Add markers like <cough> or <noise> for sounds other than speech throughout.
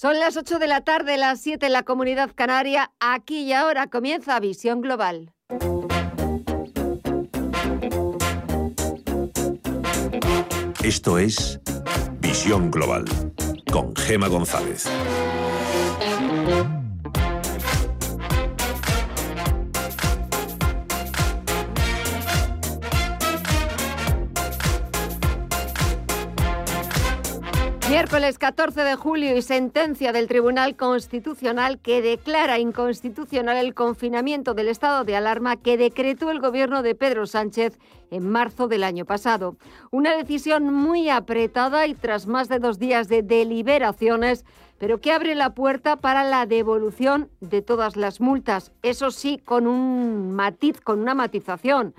Son las 8 de la tarde, las 7 en la comunidad canaria. Aquí y ahora comienza Visión Global. Esto es Visión Global con Gema González. Miércoles 14 de julio y sentencia del Tribunal Constitucional que declara inconstitucional el confinamiento del estado de alarma que decretó el gobierno de Pedro Sánchez en marzo del año pasado. Una decisión muy apretada y tras más de dos días de deliberaciones, pero que abre la puerta para la devolución de todas las multas. Eso sí, con un matiz, con una matización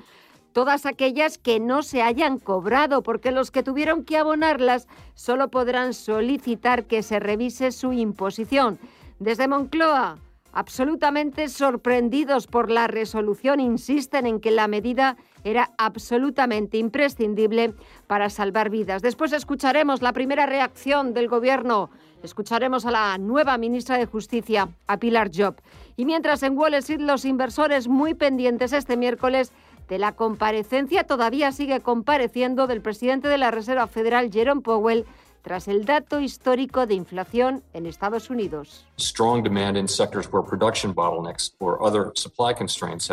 todas aquellas que no se hayan cobrado, porque los que tuvieron que abonarlas solo podrán solicitar que se revise su imposición. Desde Moncloa, absolutamente sorprendidos por la resolución, insisten en que la medida era absolutamente imprescindible para salvar vidas. Después escucharemos la primera reacción del Gobierno. Escucharemos a la nueva ministra de Justicia, a Pilar Job. Y mientras en Wall Street los inversores muy pendientes este miércoles de la comparecencia todavía sigue compareciendo del presidente de la Reserva Federal, Jerome Powell, tras el dato histórico de inflación en Estados Unidos.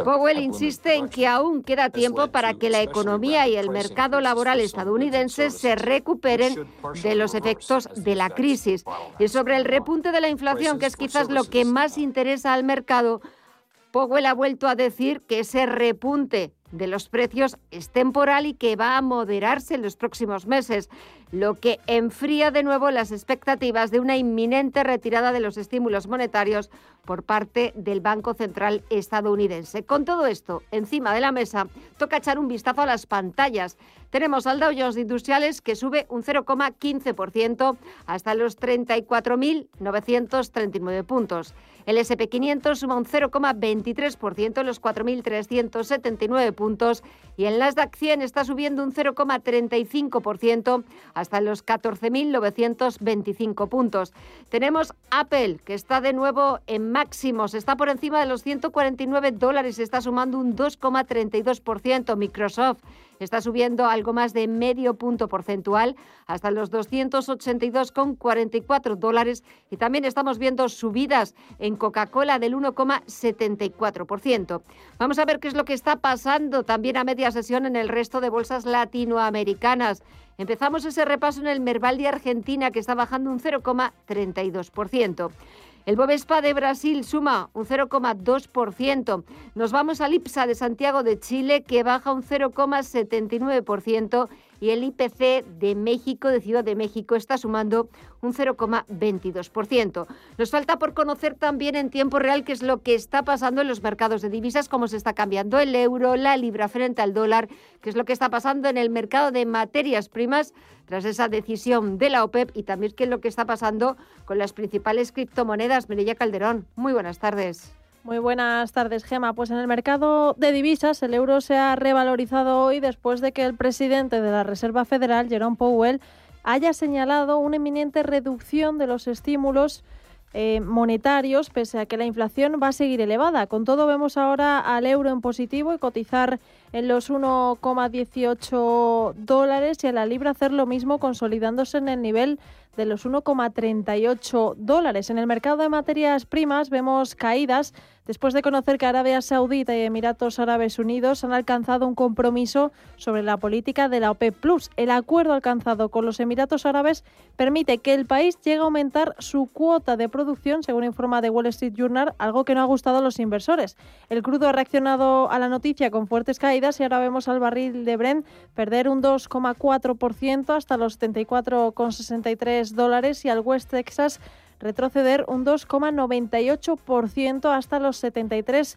Powell insiste en que aún queda tiempo para que la economía y el mercado laboral estadounidense se recuperen de los efectos de la crisis. Y sobre el repunte de la inflación, que es quizás lo que más interesa al mercado, Powell ha vuelto a decir que ese repunte de los precios es temporal y que va a moderarse en los próximos meses, lo que enfría de nuevo las expectativas de una inminente retirada de los estímulos monetarios por parte del Banco Central estadounidense. Con todo esto encima de la mesa, toca echar un vistazo a las pantallas. Tenemos al Dow Jones Industriales que sube un 0,15% hasta los 34.939 puntos. El SP500 suma un 0,23% en los 4.379 puntos y el Nasdaq 100 está subiendo un 0,35% hasta los 14.925 puntos. Tenemos Apple, que está de nuevo en máximos, está por encima de los 149 dólares, está sumando un 2,32%. Microsoft está subiendo algo más de medio punto porcentual hasta los 282,44 dólares y también estamos viendo subidas en Coca-Cola del 1,74%. Vamos a ver qué es lo que está pasando también a media sesión en el resto de bolsas latinoamericanas. Empezamos ese repaso en el Merval de Argentina que está bajando un 0,32%. El Bovespa de Brasil suma un 0,2%. Nos vamos al IPSA de Santiago de Chile que baja un 0,79% y el IPC de México, de Ciudad de México, está sumando un 0,22%. Nos falta por conocer también en tiempo real qué es lo que está pasando en los mercados de divisas, cómo se está cambiando el euro, la libra frente al dólar, qué es lo que está pasando en el mercado de materias primas tras esa decisión de la OPEP y también qué es lo que está pasando con las principales criptomonedas. Merilla Calderón, muy buenas tardes. Muy buenas tardes, Gema. Pues en el mercado de divisas el euro se ha revalorizado hoy después de que el presidente de la Reserva Federal, Jerome Powell, haya señalado una inminente reducción de los estímulos eh, monetarios, pese a que la inflación va a seguir elevada. Con todo, vemos ahora al euro en positivo y cotizar en los 1,18 dólares y a la libra hacer lo mismo, consolidándose en el nivel de los 1,38 dólares. En el mercado de materias primas vemos caídas después de conocer que Arabia Saudita y Emiratos Árabes Unidos han alcanzado un compromiso sobre la política de la OPEP Plus. El acuerdo alcanzado con los Emiratos Árabes permite que el país llegue a aumentar su cuota de producción, según informa The Wall Street Journal, algo que no ha gustado a los inversores. El crudo ha reaccionado a la noticia con fuertes caídas y ahora vemos al barril de Brent perder un 2,4% hasta los 74,63 dólares y al West Texas retroceder un 2,98% hasta los 73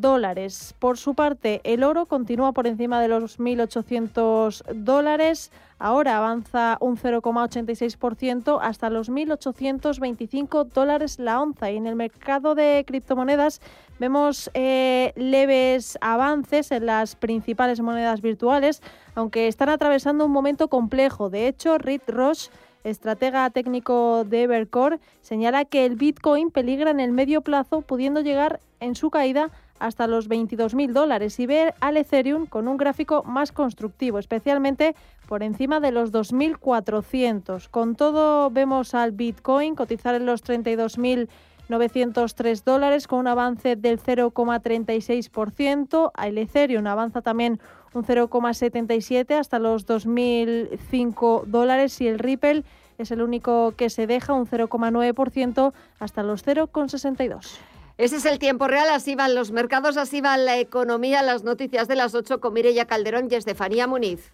dólares. Por su parte, el oro continúa por encima de los 1.800 dólares. Ahora avanza un 0,86% hasta los 1.825 dólares la onza. Y en el mercado de criptomonedas vemos eh, leves avances en las principales monedas virtuales, aunque están atravesando un momento complejo. De hecho, Reed Roche estratega técnico de Evercore, señala que el Bitcoin peligra en el medio plazo, pudiendo llegar en su caída hasta los 22.000 dólares y ve al Ethereum con un gráfico más constructivo, especialmente por encima de los 2.400. Con todo, vemos al Bitcoin cotizar en los 32.903 dólares con un avance del 0,36%. El Ethereum avanza también un 0,77 hasta los 2.005 dólares y el Ripple es el único que se deja un 0,9% hasta los 0,62. Ese es el tiempo real, así van los mercados, así va la economía, las noticias de las 8 con Mireya Calderón y Estefanía Muniz.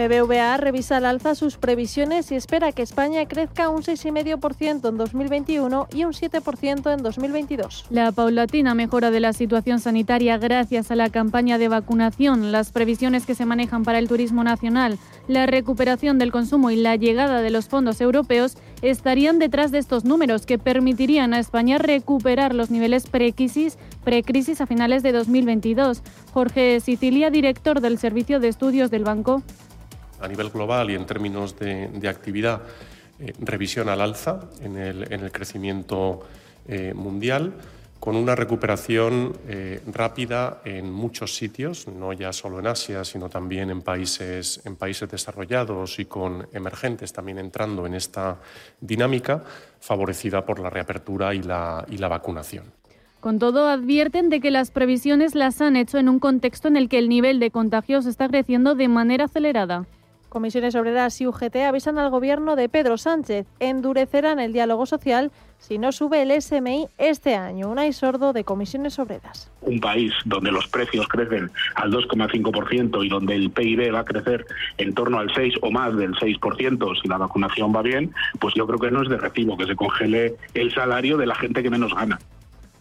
BBVA revisa al alza sus previsiones y espera que España crezca un 6,5% en 2021 y un 7% en 2022. La paulatina mejora de la situación sanitaria gracias a la campaña de vacunación, las previsiones que se manejan para el turismo nacional, la recuperación del consumo y la llegada de los fondos europeos estarían detrás de estos números que permitirían a España recuperar los niveles precrisis, precrisis a finales de 2022. Jorge Sicilia, director del Servicio de Estudios del Banco a nivel global y en términos de, actividad, eh, revisión al alza en el, crecimiento eh, mundial, con una recuperación eh, rápida en muchos sitios, no ya solo en Asia, sino también en países, en países desarrollados y con emergentes también entrando en esta dinámica, favorecida por la reapertura y la, y la vacunación. Con todo, advierten de que las previsiones las han hecho en un contexto en el que el nivel de contagios está creciendo de manera acelerada. Comisiones Obreras y UGT avisan al gobierno de Pedro Sánchez. Endurecerán el diálogo social si no sube el SMI este año. Un sordo de Comisiones Obreras. Un país donde los precios crecen al 2,5% y donde el PIB va a crecer en torno al 6 o más del 6% si la vacunación va bien, pues yo creo que no es de recibo que se congele el salario de la gente que menos gana.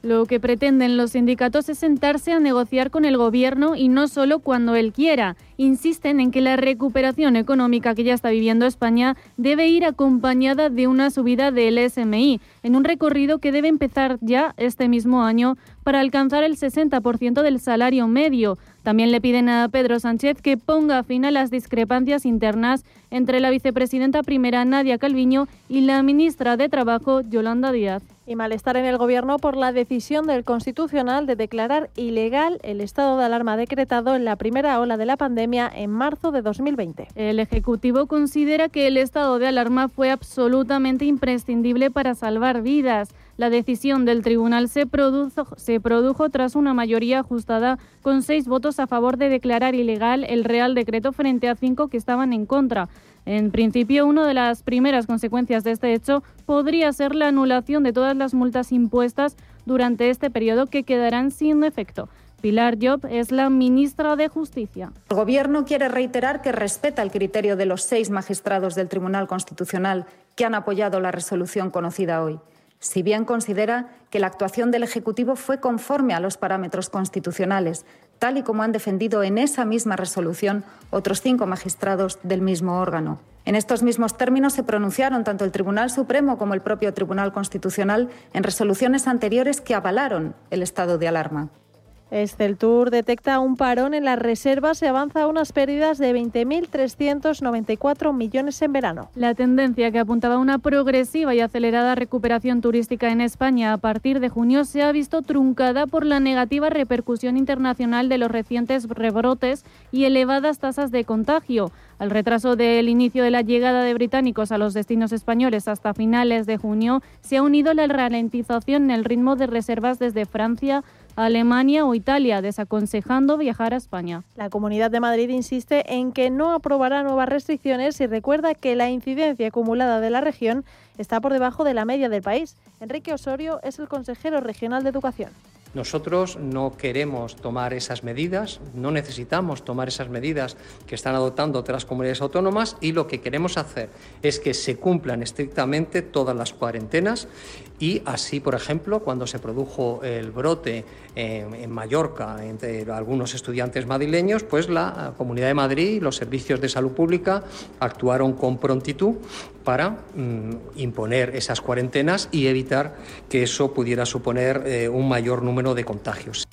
Lo que pretenden los sindicatos es sentarse a negociar con el gobierno y no solo cuando él quiera. Insisten en que la recuperación económica que ya está viviendo España debe ir acompañada de una subida del SMI, en un recorrido que debe empezar ya este mismo año para alcanzar el 60% del salario medio. También le piden a Pedro Sánchez que ponga fin a las discrepancias internas entre la vicepresidenta primera Nadia Calviño y la ministra de Trabajo Yolanda Díaz y malestar en el Gobierno por la decisión del Constitucional de declarar ilegal el estado de alarma decretado en la primera ola de la pandemia en marzo de 2020. El Ejecutivo considera que el estado de alarma fue absolutamente imprescindible para salvar vidas. La decisión del tribunal se produjo, se produjo, tras una mayoría ajustada con seis votos a favor de declarar ilegal el Real Decreto frente a cinco que estaban en contra. En principio, una de las primeras consecuencias de este hecho podría ser la anulación de todas las multas impuestas durante este periodo que quedarán sin efecto. Pilar Job es la ministra de Justicia. El Gobierno quiere reiterar que respeta el criterio de los seis magistrados del Tribunal Constitucional que han apoyado la resolución conocida hoy, si bien considera que la actuación del Ejecutivo fue conforme a los parámetros constitucionales, tal y como han defendido en esa misma resolución otros cinco magistrados del mismo órgano. En estos mismos términos se pronunciaron tanto el Tribunal Supremo como el propio Tribunal Constitucional en resoluciones anteriores que avalaron el estado de alarma. Tour detecta un parón en las reservas y avanza unas pérdidas de 20.394 millones en verano. La tendencia que apuntaba a una progresiva y acelerada recuperación turística en España a partir de junio se ha visto truncada por la negativa repercusión internacional de los recientes rebrotes y elevadas tasas de contagio. Al retraso del inicio de la llegada de británicos a los destinos españoles hasta finales de junio se ha unido la ralentización en el ritmo de reservas desde Francia, Alemania o Italia, desaconsejando viajar a España. La Comunidad de Madrid insiste en que no aprobará nuevas restricciones y recuerda que la incidencia acumulada de la región está por debajo de la media del país. Enrique Osorio es el consejero regional de Educación. Nosotros no queremos tomar esas medidas, no necesitamos tomar esas medidas que están adoptando otras comunidades autónomas y lo que queremos hacer es que se cumplan estrictamente todas las cuarentenas y así, por ejemplo, cuando se produjo el brote en, Mallorca entre algunos estudiantes madrileños, pues la Comunidad de Madrid y los servicios de salud pública actuaron con prontitud para mm, imponer esas cuarentenas y evitar que eso pudiera suponer eh, un mayor número de contagios.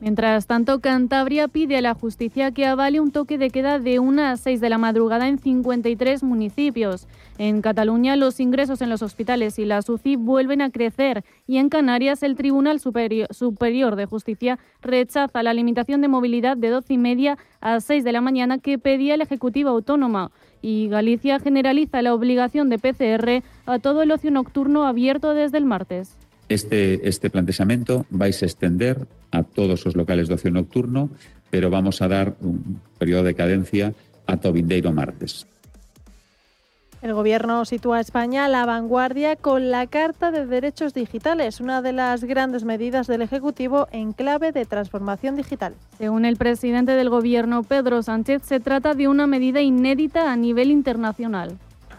Mientras tanto, Cantabria pide a la justicia que avale un toque de queda de 1 a 6 de la madrugada en 53 municipios. En Cataluña, los ingresos en los hospitales y la UCI vuelven a crecer y en Canarias, el Tribunal Superior de Justicia rechaza la limitación de movilidad de 12 y media a 6 de la mañana que pedía el Ejecutivo Autónoma. Y Galicia generaliza la obligación de PCR a todo el ocio nocturno abierto desde el martes. Este, este planteamiento vais a extender a todos os locales de ocio nocturno, pero vamos a dar un periodo de cadencia a Tobindeiro martes. El Gobierno sitúa a España a la vanguardia con la Carta de Derechos Digitales, una de las grandes medidas del Ejecutivo en clave de transformación digital. Según el presidente del Gobierno, Pedro Sánchez, se trata de una medida inédita a nivel internacional.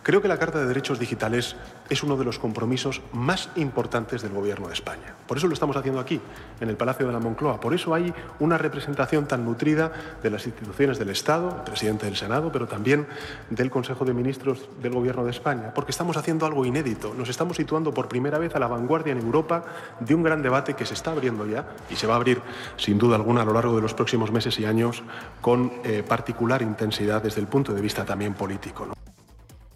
Creo que la Carta de Derechos Digitales es uno de los compromisos más importantes del Gobierno de España. Por eso lo estamos haciendo aquí, en el Palacio de la Moncloa. Por eso hay una representación tan nutrida de las instituciones del Estado, el presidente del Senado, pero también del Consejo de Ministros del Gobierno de España, porque estamos haciendo algo inédito. Nos estamos situando por primera vez a la vanguardia en Europa de un gran debate que se está abriendo ya y se va a abrir, sin duda alguna, a lo largo de los próximos meses y años con eh, particular intensidad desde el punto de vista también político.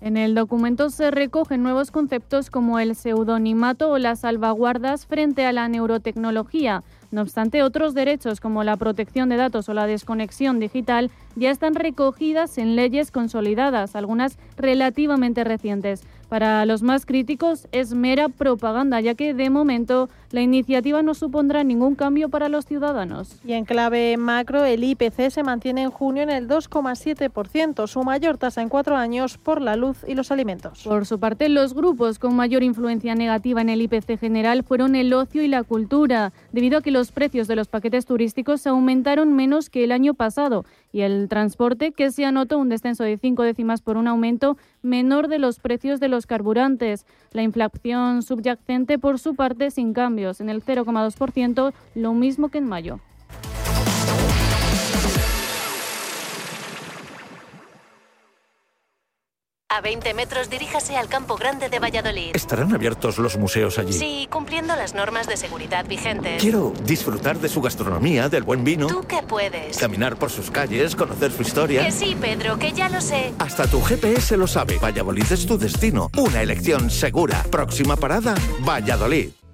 En el documento se recogen nuevos conceptos como el pseudonimato o las salvaguardas frente a la neurotecnología. No obstante, otros derechos como la protección de datos o la desconexión digital ya están recogidas en leyes consolidadas, algunas relativamente recientes. Para los más críticos es mera propaganda, ya que de momento la iniciativa no supondrá ningún cambio para los ciudadanos. Y en clave macro, el IPC se mantiene en junio en el 2,7%, su mayor tasa en cuatro años por la luz y los alimentos. Por su parte, los grupos con mayor influencia negativa en el IPC general fueron el ocio y la cultura, debido a que los precios de los paquetes turísticos aumentaron menos que el año pasado y el transporte, que se anotó un descenso de cinco décimas por un aumento menor de los precios de los carburantes. La inflación subyacente, por su parte, sin cambios, en el 0,2%, lo mismo que en mayo. A 20 metros diríjase al Campo Grande de Valladolid. ¿Estarán abiertos los museos allí? Sí, cumpliendo las normas de seguridad vigentes. Quiero disfrutar de su gastronomía, del buen vino. ¿Tú qué puedes? Caminar por sus calles, conocer su historia. Que sí, Pedro, que ya lo sé. Hasta tu GPS lo sabe. Valladolid es tu destino. Una elección segura. Próxima parada, Valladolid.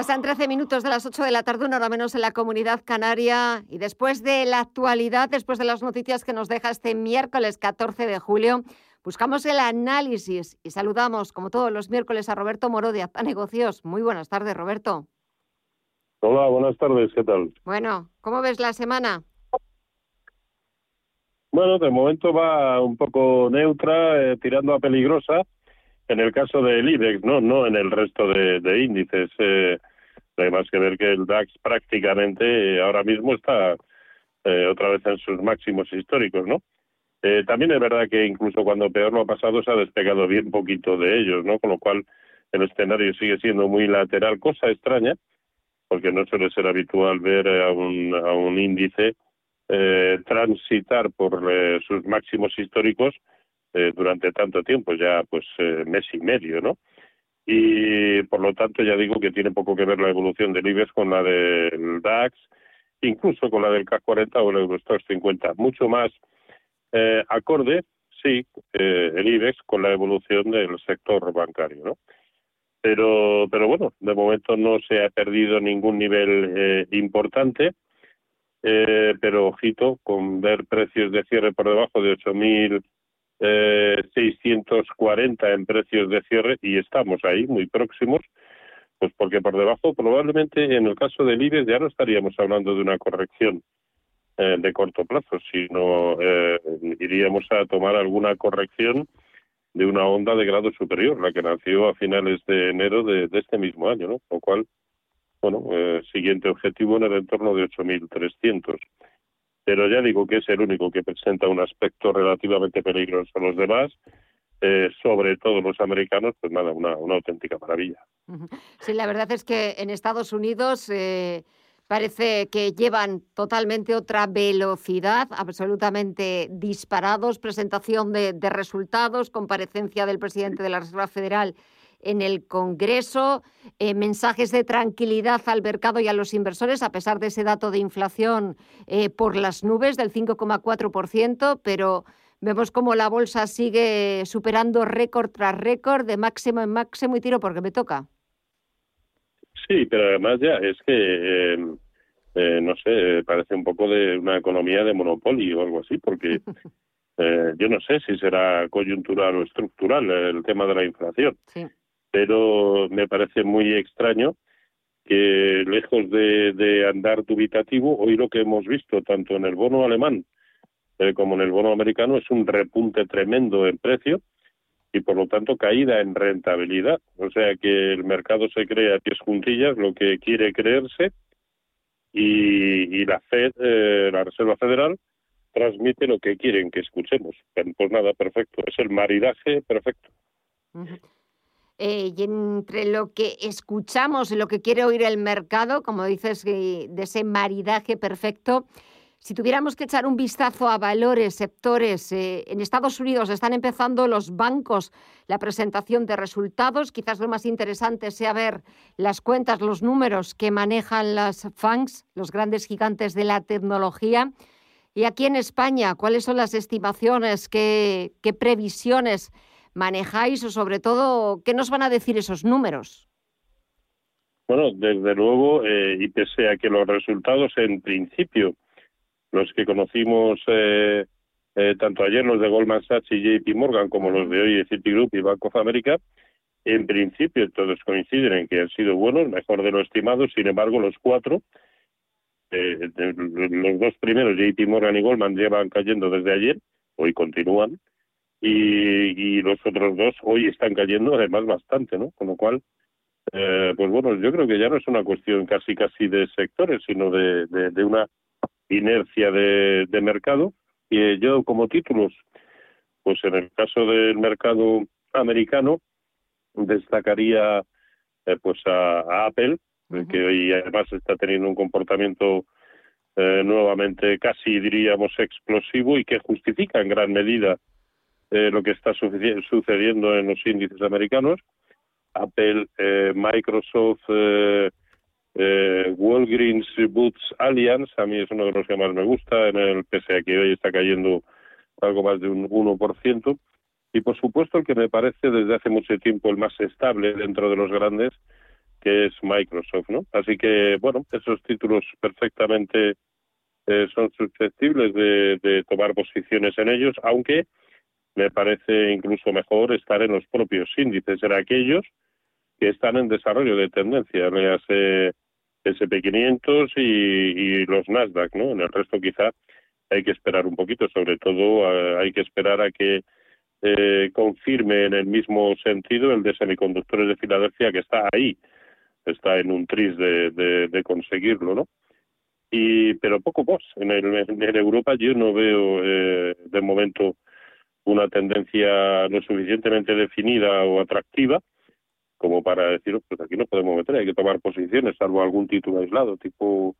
Pasan 13 minutos de las 8 de la tarde, una hora menos en la comunidad canaria. Y después de la actualidad, después de las noticias que nos deja este miércoles 14 de julio, buscamos el análisis y saludamos, como todos los miércoles, a Roberto Moro de Acta Negocios. Muy buenas tardes, Roberto. Hola, buenas tardes, ¿qué tal? Bueno, ¿cómo ves la semana? Bueno, de momento va un poco neutra, eh, tirando a peligrosa en el caso del IBEX, no, no en el resto de, índices. Eh, hay más que ver que el DAX prácticamente eh, ahora mismo está eh, otra vez en sus máximos históricos, ¿no? Eh, también es verdad que incluso cuando peor lo ha pasado se ha despegado bien poquito de ellos, ¿no? Con lo cual el escenario sigue siendo muy lateral, cosa extraña, porque no suele ser habitual ver a un, a un índice transitar por sus máximos históricos eh, durante tanto tiempo, ya pues eh, mes y medio, ¿no? Y por lo tanto ya digo que tiene poco que ver la evolución del IBEX con la del DAX, incluso con la del CAC 40 o el Eurostoxx 50. Mucho más eh, acorde, sí, el IBEX con la evolución del sector bancario, ¿no? Pero, pero bueno, de momento no se ha perdido ningún nivel importante. Eh, pero ojito con ver precios de cierre por debajo de 8.000 eh, 640 en precios de cierre y estamos ahí muy próximos, pues porque por debajo probablemente en el caso del IBEX ya no estaríamos hablando de una corrección eh, de corto plazo, sino eh, iríamos a tomar alguna corrección de una onda de grado superior, la que nació a finales de enero de, este mismo año, ¿no? Lo cual, bueno, eh, siguiente objetivo en el entorno de 8.300. Pero ya digo que es el único que presenta un aspecto relativamente peligroso. Los demás, eh, sobre todo los americanos, pues nada, una, una auténtica maravilla. Sí, la verdad es que en Estados Unidos eh, parece que llevan totalmente otra velocidad, absolutamente disparados, presentación de, resultados, comparecencia del presidente de la Reserva Federal en el Congreso, eh, mensajes de tranquilidad al mercado y a los inversores, a pesar de ese dato de inflación por las nubes del 5,4%, pero Vemos cómo la bolsa sigue superando récord tras récord, de máximo en máximo y tiro porque me toca. Sí, pero además ya es que, eh, no sé, parece un poco de una economía de monopolio o algo así, porque <laughs> eh, yo no sé si será coyuntural o estructural el tema de la inflación, pero me parece muy extraño que lejos de, de andar dubitativo, hoy lo que hemos visto tanto en el bono alemán eh, como en el bono americano, es un repunte tremendo en precio y por lo tanto caída en rentabilidad. O sea que el mercado se crea a pies juntillas lo que quiere creerse y, la Fed, eh, la Reserva Federal, transmite lo que quieren que escuchemos. Pues nada, perfecto. Es el maridaje perfecto. Eh, y entre lo que escuchamos y lo que quiere oír el mercado, como dices, de ese maridaje perfecto, si tuviéramos que echar un vistazo a valores, sectores, eh, en Estados Unidos están empezando los bancos la presentación de resultados. Quizás lo más interesante sea ver las cuentas, los números que manejan las FANGs, los grandes gigantes de la tecnología. Y aquí en España, ¿cuáles son las estimaciones? ¿Qué, previsiones manejáis? O sobre todo, ¿qué nos van a decir esos números? Bueno, desde luego, eh, y pese a que los resultados en principio los que conocimos eh, eh, tanto ayer los de Goldman Sachs y JP Morgan como los de hoy de Citigroup y Bank of America, en principio todos coinciden en que han sido buenos, mejor de lo estimado, sin embargo los cuatro, eh, los dos primeros, JP Morgan y Goldman, llevan cayendo desde ayer, hoy continúan, y, los otros dos hoy están cayendo además bastante, ¿no? Con lo cual, pues bueno, yo creo que ya no es una cuestión casi casi de sectores, sino de, de una inercia de, mercado. Y eh, yo como títulos, pues en el caso del mercado americano, destacaría eh, pues a, Apple, que hoy además está teniendo un comportamiento eh, nuevamente casi diríamos explosivo y que justifica en gran medida lo que está sucediendo en los índices americanos. Apple, Microsoft, eh, Walgreens Boots Alliance, a mí es uno de los que más me gusta, en el pese a que hoy está cayendo algo más de un 1%. Y por supuesto el que me parece desde hace mucho tiempo el más estable dentro de los grandes, que es Microsoft, ¿no? Así que, bueno, esos títulos perfectamente eh, son susceptibles de, tomar posiciones en ellos, aunque me parece incluso mejor estar en los propios índices, en aquellos que están en desarrollo de tendencia, hace SP500 y, y los Nasdaq, ¿no? En el resto quizá hay que esperar un poquito, sobre todo eh, hay que esperar a que eh, confirme en el mismo sentido el de semiconductores de Filadelfia que está ahí, está en un tris de, de, conseguirlo, ¿no? Y pero poco más. En, el, en Europa yo no veo eh, de momento una tendencia lo suficientemente definida o atractiva como para decir, pues aquí no podemos meter, hay que tomar posiciones, salvo algún título aislado, tipo,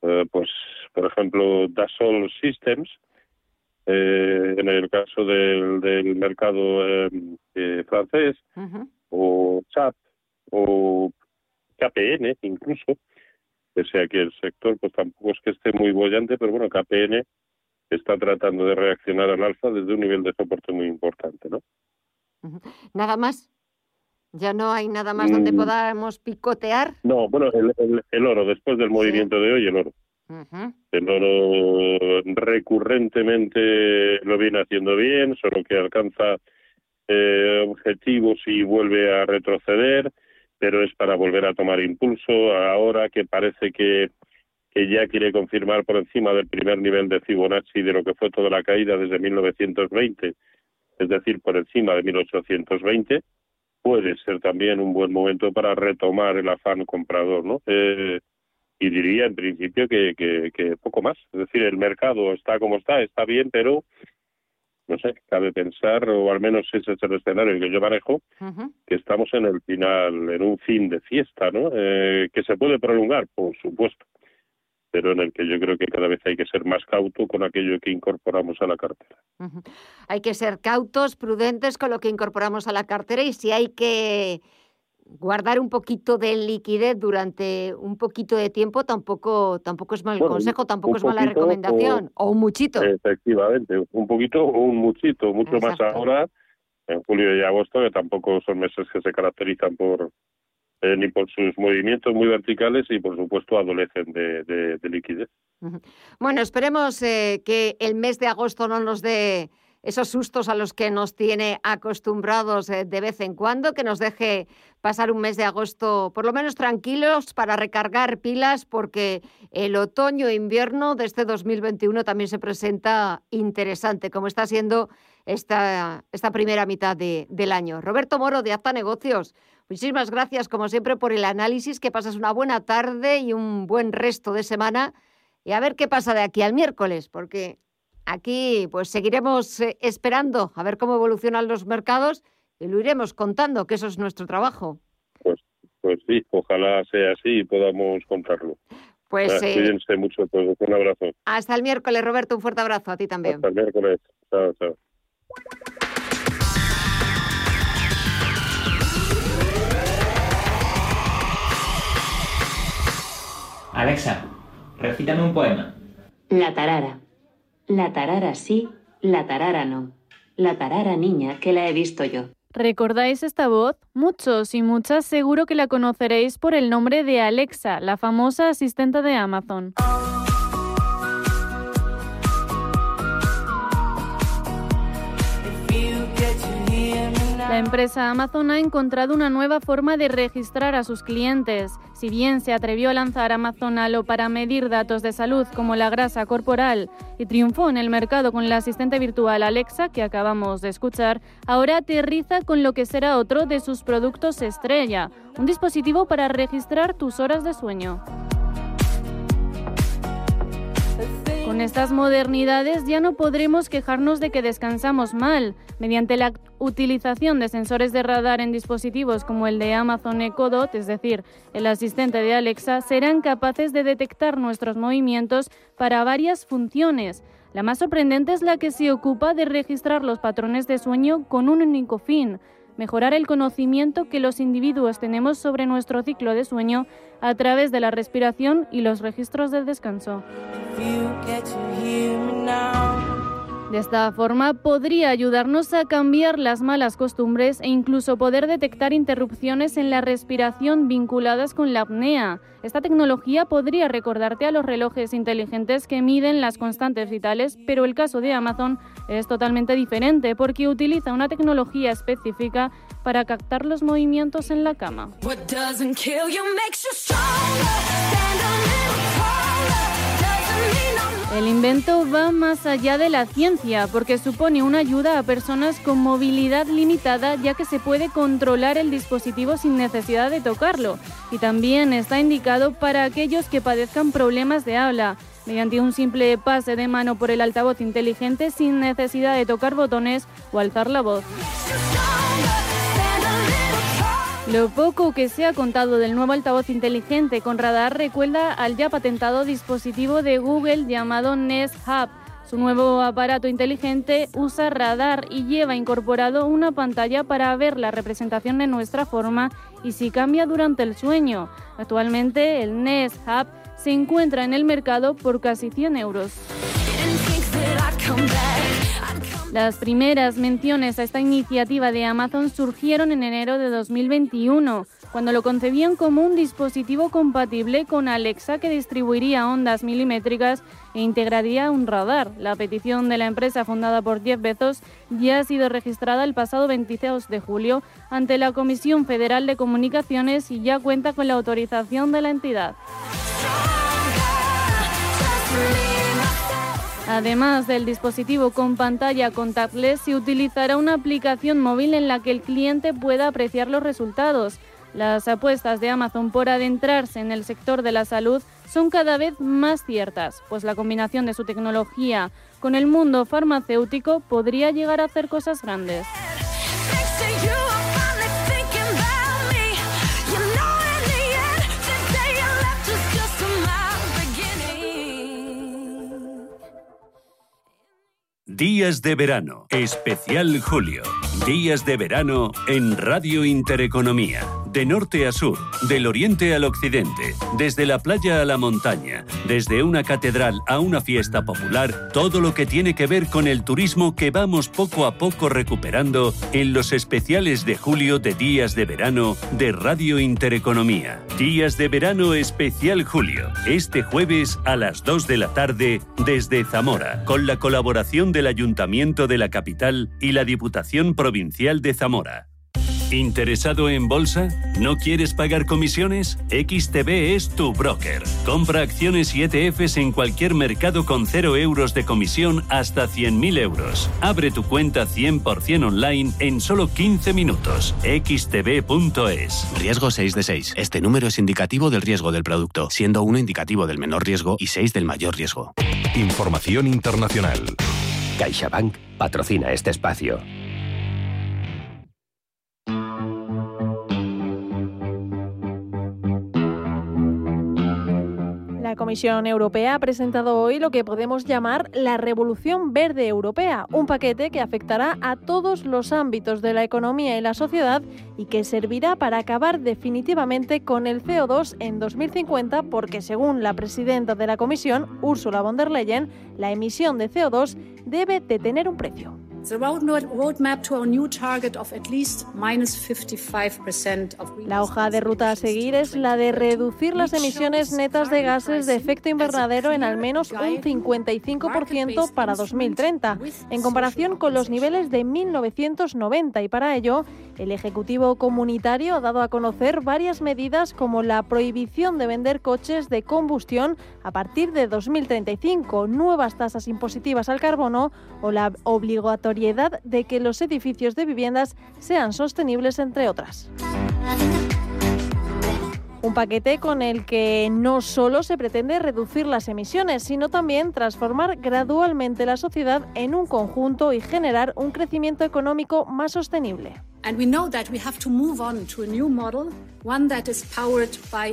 eh, pues, por ejemplo, Dassault Systems, eh, en el caso del, del mercado eh, francés, o CHAP, o KPN incluso, pese a que el sector pues tampoco es que esté muy bollante, pero bueno, KPN está tratando de reaccionar al alza desde un nivel de soporte muy importante, ¿no? Nada más. ¿Ya no hay nada más donde mm. podamos picotear? No, bueno, el, oro, después del movimiento de hoy, el oro. El oro recurrentemente lo viene haciendo bien, solo que alcanza eh, objetivos y vuelve a retroceder, pero es para volver a tomar impulso ahora que parece que, que ya quiere confirmar por encima del primer nivel de Fibonacci de lo que fue toda la caída desde 1920 es decir, por encima de 1820, puede ser también un buen momento para retomar el afán comprador, ¿no? Eh, y diría en principio que, que, poco más. Es decir, el mercado está como está, está bien, pero no sé, cabe pensar, o al menos ese es el escenario que yo manejo, que estamos en el final, en un fin de fiesta, ¿no? Eh, que se puede prolongar, por supuesto, pero en el que yo creo que cada vez hay que ser más cauto con aquello que incorporamos a la cartera. Hay que ser cautos, prudentes con lo que incorporamos a la cartera y si hay que guardar un poquito de liquidez durante un poquito de tiempo tampoco tampoco es mal consejo, tampoco es mala recomendación, o, un muchito. Efectivamente, un poquito o un muchito, mucho más ahora, en julio y agosto, que tampoco son meses que se caracterizan por eh, ni por sus movimientos muy verticales y por supuesto adolecen de, liquidez. Bueno, esperemos eh, que el mes de agosto no nos dé esos sustos a los que nos tiene acostumbrados eh, de vez en cuando, que nos deje pasar un mes de agosto por lo menos tranquilos para recargar pilas, porque el otoño-invierno de este 2021 también se presenta interesante, como está siendo esta, esta primera mitad del año. Roberto Moro, de Acta Negocios, Muchísimas gracias, como siempre, por el análisis. Que pasas una buena tarde y un buen resto de semana. Y a ver qué pasa de aquí al miércoles, porque aquí pues seguiremos eh, esperando a ver cómo evolucionan los mercados y lo iremos contando, que eso es nuestro trabajo. Pues, pues sí, ojalá sea así y podamos contarlo. Pues eh, cuídense mucho todos. Un abrazo. Hasta el miércoles, Roberto. Un fuerte abrazo a ti también. Hasta el miércoles. Chao, chao. Alexa, recítame un poema. La tarara. La tarara sí, la tarara no. La tarara niña que la he visto yo. ¿Recordáis esta voz? Muchos y muchas seguro que la conoceréis por el nombre de Alexa, la famosa asistente de Amazon. La empresa Amazon ha encontrado una nueva forma de registrar a sus clientes. Si bien se atrevió a lanzar Amazon Halo para medir datos de salud como la grasa corporal y triunfó en el mercado con la asistente virtual Alexa que acabamos de escuchar, ahora aterriza con lo que será otro de sus productos estrella, un dispositivo para registrar tus horas de sueño. Con estas modernidades ya no podremos quejarnos de que descansamos mal. Mediante la utilización de sensores de radar en dispositivos como el de Amazon Echo Dot, es decir, el asistente de Alexa, serán capaces de detectar nuestros movimientos para varias funciones. La más sorprendente es la que se ocupa de registrar los patrones de sueño con un único fin, mejorar el conocimiento que los individuos tenemos sobre nuestro ciclo de sueño a través de la respiración y los registros del descanso. De esta forma podría ayudarnos a cambiar las malas costumbres e incluso poder detectar interrupciones en la respiración vinculadas con la apnea. Esta tecnología podría recordarte a los relojes inteligentes que miden las constantes vitales, pero el caso de Amazon es totalmente diferente porque utiliza una tecnología específica para captar los movimientos en la cama. El invento va más allá de la ciencia porque supone una ayuda a personas con movilidad limitada ya que se puede controlar el dispositivo sin necesidad de tocarlo y también está indicado para aquellos que padezcan problemas de habla mediante un simple pase de mano por el altavoz inteligente sin necesidad de tocar botones o alzar la voz. Lo poco que se ha contado del nuevo altavoz inteligente con radar recuerda al ya patentado dispositivo de Google llamado Nest Hub. Su nuevo aparato inteligente usa radar y lleva incorporado una pantalla para ver la representación de nuestra forma y si cambia durante el sueño. Actualmente el Nest Hub se encuentra en el mercado por casi 100 euros. Las primeras menciones a esta iniciativa de Amazon surgieron en enero de 2021, cuando lo concebían como un dispositivo compatible con Alexa que distribuiría ondas milimétricas e integraría un radar. La petición de la empresa fundada por Jeff Bezos ya ha sido registrada el pasado 22 de julio ante la Comisión Federal de Comunicaciones y ya cuenta con la autorización de la entidad. Además del dispositivo con pantalla contactless, se utilizará una aplicación móvil en la que el cliente pueda apreciar los resultados. Las apuestas de Amazon por adentrarse en el sector de la salud son cada vez más ciertas, pues la combinación de su tecnología con el mundo farmacéutico podría llegar a hacer cosas grandes. Días de verano, especial julio. Días de verano en Radio Intereconomía. De norte a sur, del oriente al occidente, desde la playa a la montaña, desde una catedral a una fiesta popular, todo lo que tiene que ver con el turismo que vamos poco a poco recuperando en los especiales de julio de Días de Verano de Radio Intereconomía. Días de Verano especial julio, este jueves a las 2 de la tarde desde Zamora, con la colaboración del Ayuntamiento de la capital y la Diputación Provincial de Zamora. ¿Interesado en bolsa? ¿No quieres pagar comisiones? XTB es tu broker. Compra acciones y ETFs en cualquier mercado con 0 euros de comisión hasta 100.000 euros. Abre tu cuenta 100% online en solo 15 minutos. xtb.es. Riesgo 6 de 6. Este número es indicativo del riesgo del producto, siendo 1 indicativo del menor riesgo y 6 del mayor riesgo. Información internacional. CaixaBank patrocina este espacio. La Comisión Europea ha presentado hoy lo que podemos llamar la Revolución Verde Europea, un paquete que afectará a todos los ámbitos de la economía y la sociedad y que servirá para acabar definitivamente con el CO2 en 2050 porque según la presidenta de la Comisión, Ursula von der Leyen, la emisión de CO2 debe de tener un precio. La hoja de ruta a seguir es la de reducir las emisiones netas de gases de efecto invernadero en al menos un 55% para 2030, en comparación con los niveles de 1990 y para ello el Ejecutivo Comunitario ha dado a conocer varias medidas como la prohibición de vender coches de combustión a partir de 2035, nuevas tasas impositivas al carbono o la obligatoriedad de que los edificios de viviendas sean sostenibles, entre otras. Un paquete con el que no solo se pretende reducir las emisiones, sino también transformar gradualmente la sociedad en un conjunto y generar un crecimiento económico más sostenible.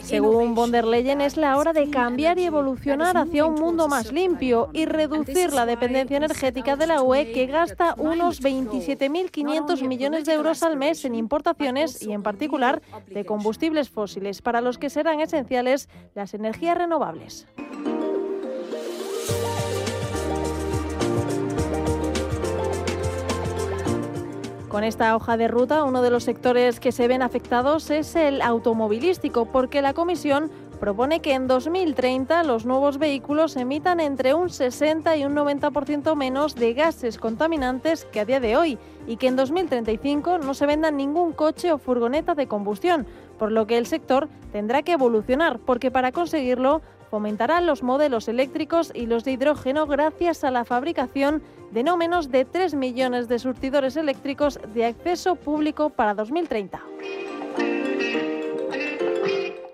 Según von der Leyen, es la hora de cambiar y evolucionar hacia un mundo más limpio y reducir la dependencia energética de la UE que gasta unos 27.500 millones de euros al mes en importaciones y en particular de combustibles fósiles, para los que serán esenciales las energías renovables. Con esta hoja de ruta, uno de los sectores que se ven afectados es el automovilístico, porque la Comisión propone que en 2030 los nuevos vehículos emitan entre un 60 y un 90% menos de gases contaminantes que a día de hoy y que en 2035 no se venda ningún coche o furgoneta de combustión, por lo que el sector tendrá que evolucionar, porque para conseguirlo fomentará los modelos eléctricos y los de hidrógeno gracias a la fabricación de no menos de 3 millones de surtidores eléctricos de acceso público para 2030.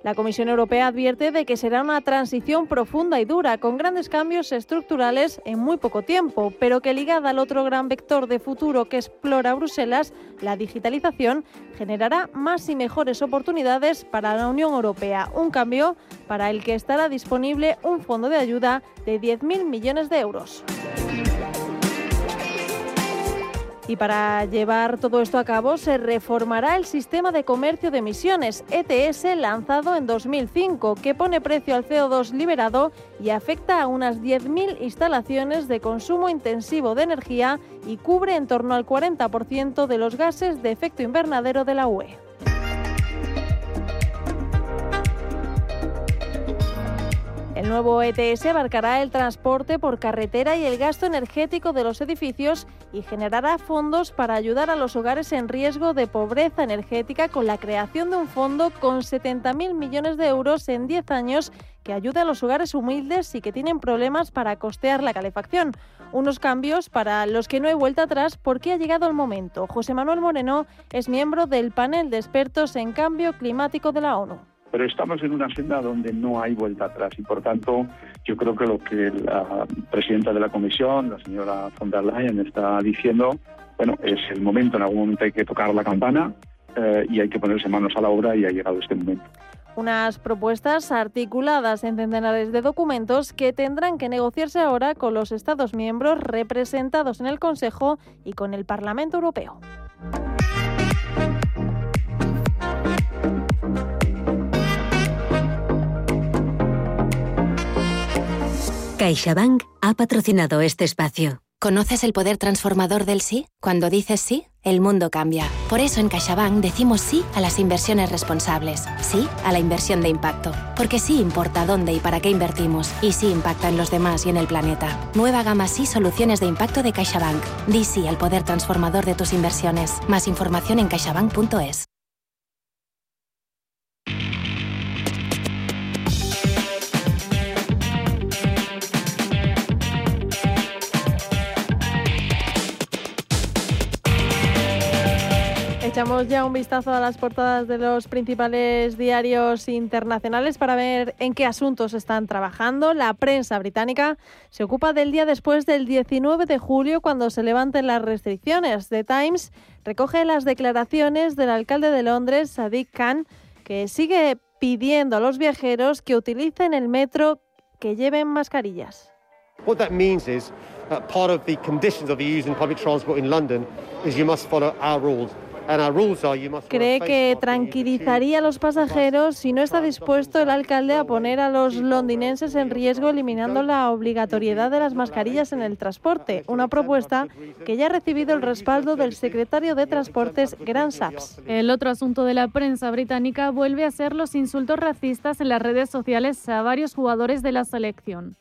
La Comisión Europea advierte de que será una transición profunda y dura, con grandes cambios estructurales en muy poco tiempo, pero que ligada al otro gran vector de futuro que explora Bruselas, la digitalización, generará más y mejores oportunidades para la Unión Europea, un cambio para el que estará disponible un fondo de ayuda de 10.000 millones de euros. Y para llevar todo esto a cabo se reformará el sistema de comercio de emisiones ETS lanzado en 2005, que pone precio al CO2 liberado y afecta a unas 10.000 instalaciones de consumo intensivo de energía y cubre en torno al 40% de los gases de efecto invernadero de la UE. El nuevo ETS abarcará el transporte por carretera y el gasto energético de los edificios y generará fondos para ayudar a los hogares en riesgo de pobreza energética con la creación de un fondo con 70.000 millones de euros en 10 años que ayude a los hogares humildes y que tienen problemas para costear la calefacción. Unos cambios para los que no hay vuelta atrás porque ha llegado el momento. José Manuel Moreno es miembro del panel de expertos en cambio climático de la ONU pero estamos en una senda donde no hay vuelta atrás y por tanto yo creo que lo que la presidenta de la comisión, la señora von der Leyen, está diciendo, bueno, es el momento, en algún momento hay que tocar la campana eh, y hay que ponerse manos a la obra y ha llegado este momento. Unas propuestas articuladas en centenares de documentos que tendrán que negociarse ahora con los Estados miembros representados en el Consejo y con el Parlamento Europeo. CaixaBank ha patrocinado este espacio. ¿Conoces el poder transformador del sí? Cuando dices sí, el mundo cambia. Por eso en CaixaBank decimos sí a las inversiones responsables, sí a la inversión de impacto, porque sí importa dónde y para qué invertimos, y sí impacta en los demás y en el planeta. Nueva gama sí soluciones de impacto de CaixaBank. Di sí al poder transformador de tus inversiones. Más información en caixabank.es. Echamos ya un vistazo a las portadas de los principales diarios internacionales para ver en qué asuntos están trabajando. La prensa británica se ocupa del día después del 19 de julio, cuando se levanten las restricciones. The Times recoge las declaraciones del alcalde de Londres, Sadiq Khan, que sigue pidiendo a los viajeros que utilicen el metro que lleven mascarillas. What that means is uh, part of the conditions of using public transport in London is you must follow our rules. Cree que tranquilizaría a los pasajeros si no está dispuesto el alcalde a poner a los londinenses en riesgo eliminando la obligatoriedad de las mascarillas en el transporte, una propuesta que ya ha recibido el respaldo del secretario de Transportes, Grant Sapps. El otro asunto de la prensa británica vuelve a ser los insultos racistas en las redes sociales a varios jugadores de la selección.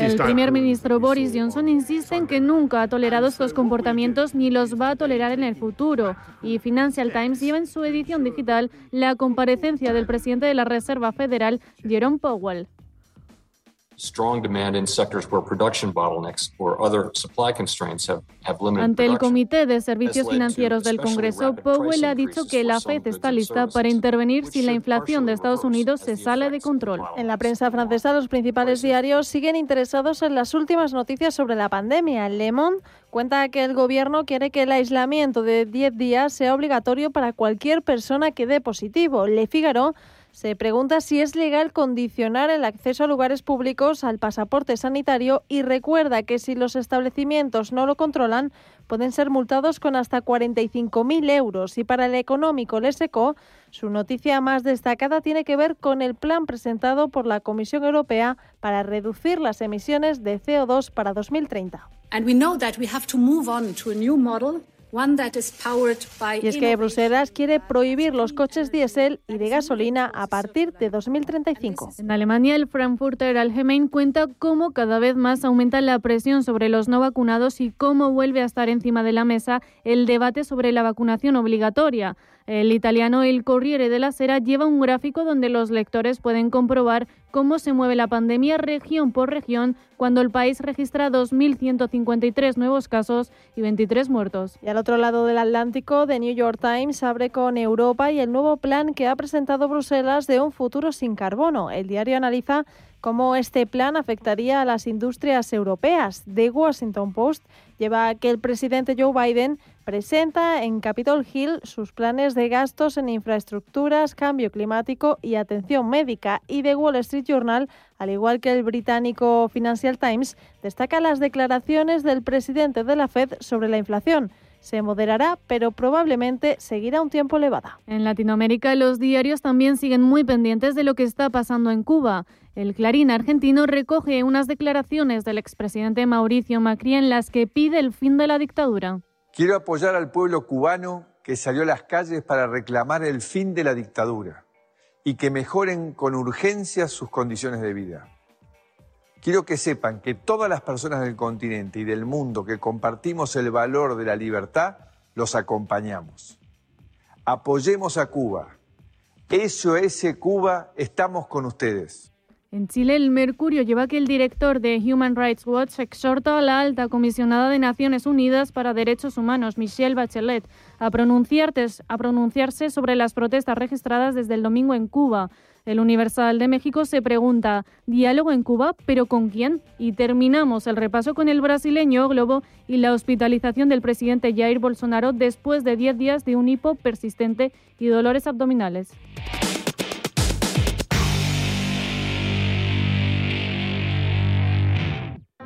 El primer ministro Boris Johnson insiste en que nunca ha tolerado estos comportamientos ni los va a tolerar en el futuro. Y Financial Times lleva en su edición digital la comparecencia del presidente de la Reserva Federal, Jerome Powell. Ante el Comité de Servicios Financieros del Congreso, Powell ha dicho que la Fed está lista para intervenir si la inflación de Estados Unidos se sale de control. En la prensa francesa, los principales diarios siguen interesados en las últimas noticias sobre la pandemia. Le Monde cuenta que el gobierno quiere que el aislamiento de 10 días sea obligatorio para cualquier persona que dé positivo. Le Figaro se pregunta si es legal condicionar el acceso a lugares públicos al pasaporte sanitario y recuerda que si los establecimientos no lo controlan pueden ser multados con hasta 45.000 euros. Y para el económico Leseco, su noticia más destacada tiene que ver con el plan presentado por la Comisión Europea para reducir las emisiones de CO2 para 2030. Y es que Bruselas quiere prohibir los coches diésel y de gasolina a partir de 2035. En Alemania, el Frankfurter Allgemein cuenta cómo cada vez más aumenta la presión sobre los no vacunados y cómo vuelve a estar encima de la mesa el debate sobre la vacunación obligatoria. El italiano El Corriere della Sera lleva un gráfico donde los lectores pueden comprobar cómo se mueve la pandemia región por región cuando el país registra 2.153 nuevos casos y 23 muertos. Y al otro lado del Atlántico, The New York Times abre con Europa y el nuevo plan que ha presentado Bruselas de un futuro sin carbono. El diario analiza cómo este plan afectaría a las industrias europeas. The Washington Post lleva a que el presidente Joe Biden presenta en Capitol Hill sus planes de gastos en infraestructuras, cambio climático y atención médica. Y The Wall Street Journal, al igual que el británico Financial Times, destaca las declaraciones del presidente de la Fed sobre la inflación se moderará, pero probablemente seguirá un tiempo elevada. En Latinoamérica, los diarios también siguen muy pendientes de lo que está pasando en Cuba. El Clarín argentino recoge unas declaraciones del expresidente Mauricio Macri en las que pide el fin de la dictadura. Quiero apoyar al pueblo cubano que salió a las calles para reclamar el fin de la dictadura y que mejoren con urgencia sus condiciones de vida. Quiero que sepan que todas las personas del continente y del mundo que compartimos el valor de la libertad, los acompañamos. Apoyemos a Cuba. SOS Cuba, estamos con ustedes. En Chile, el Mercurio lleva que el director de Human Rights Watch exhorta a la alta comisionada de Naciones Unidas para Derechos Humanos, Michelle Bachelet, a, pronunciarse sobre las protestas registradas desde el domingo en Cuba. El Universal de México se pregunta, ¿diálogo en Cuba? ¿Pero con quién? Y terminamos el repaso con el brasileño Globo y la hospitalización del presidente Jair Bolsonaro después de 10 días de un hipo persistente y dolores abdominales.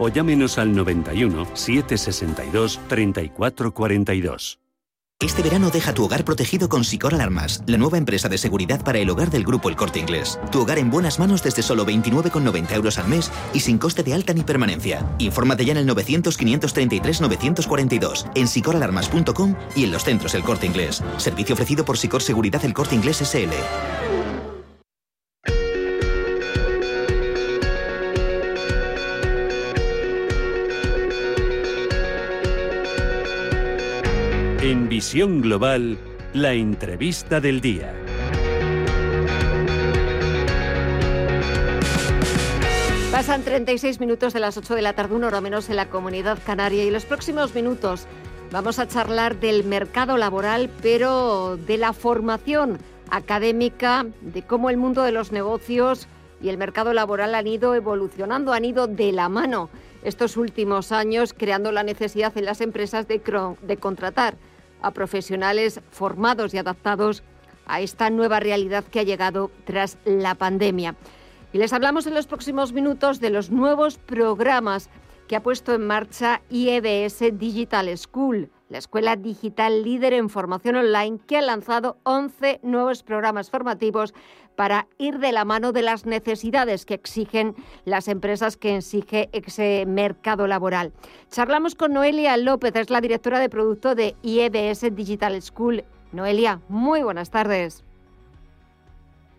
o llámenos al 91 762 3442. Este verano deja tu hogar protegido con Sicor Alarmas, la nueva empresa de seguridad para el hogar del grupo El Corte Inglés. Tu hogar en buenas manos desde solo 29,90 euros al mes y sin coste de alta ni permanencia. Infórmate ya en el 900-533-942, en sicoralarmas.com y en los centros El Corte Inglés. Servicio ofrecido por Sicor Seguridad El Corte Inglés SL. En Visión Global, la entrevista del día. Pasan 36 minutos de las 8 de la tarde, una hora menos en la comunidad canaria y los próximos minutos vamos a charlar del mercado laboral, pero de la formación académica, de cómo el mundo de los negocios y el mercado laboral han ido evolucionando, han ido de la mano estos últimos años, creando la necesidad en las empresas de, de contratar a profesionales formados y adaptados a esta nueva realidad que ha llegado tras la pandemia. Y les hablamos en los próximos minutos de los nuevos programas que ha puesto en marcha IEBS Digital School, la escuela digital líder en formación online que ha lanzado 11 nuevos programas formativos para ir de la mano de las necesidades que exigen las empresas que exige ese mercado laboral. Charlamos con Noelia López, es la directora de producto de IEBS Digital School. Noelia, muy buenas tardes.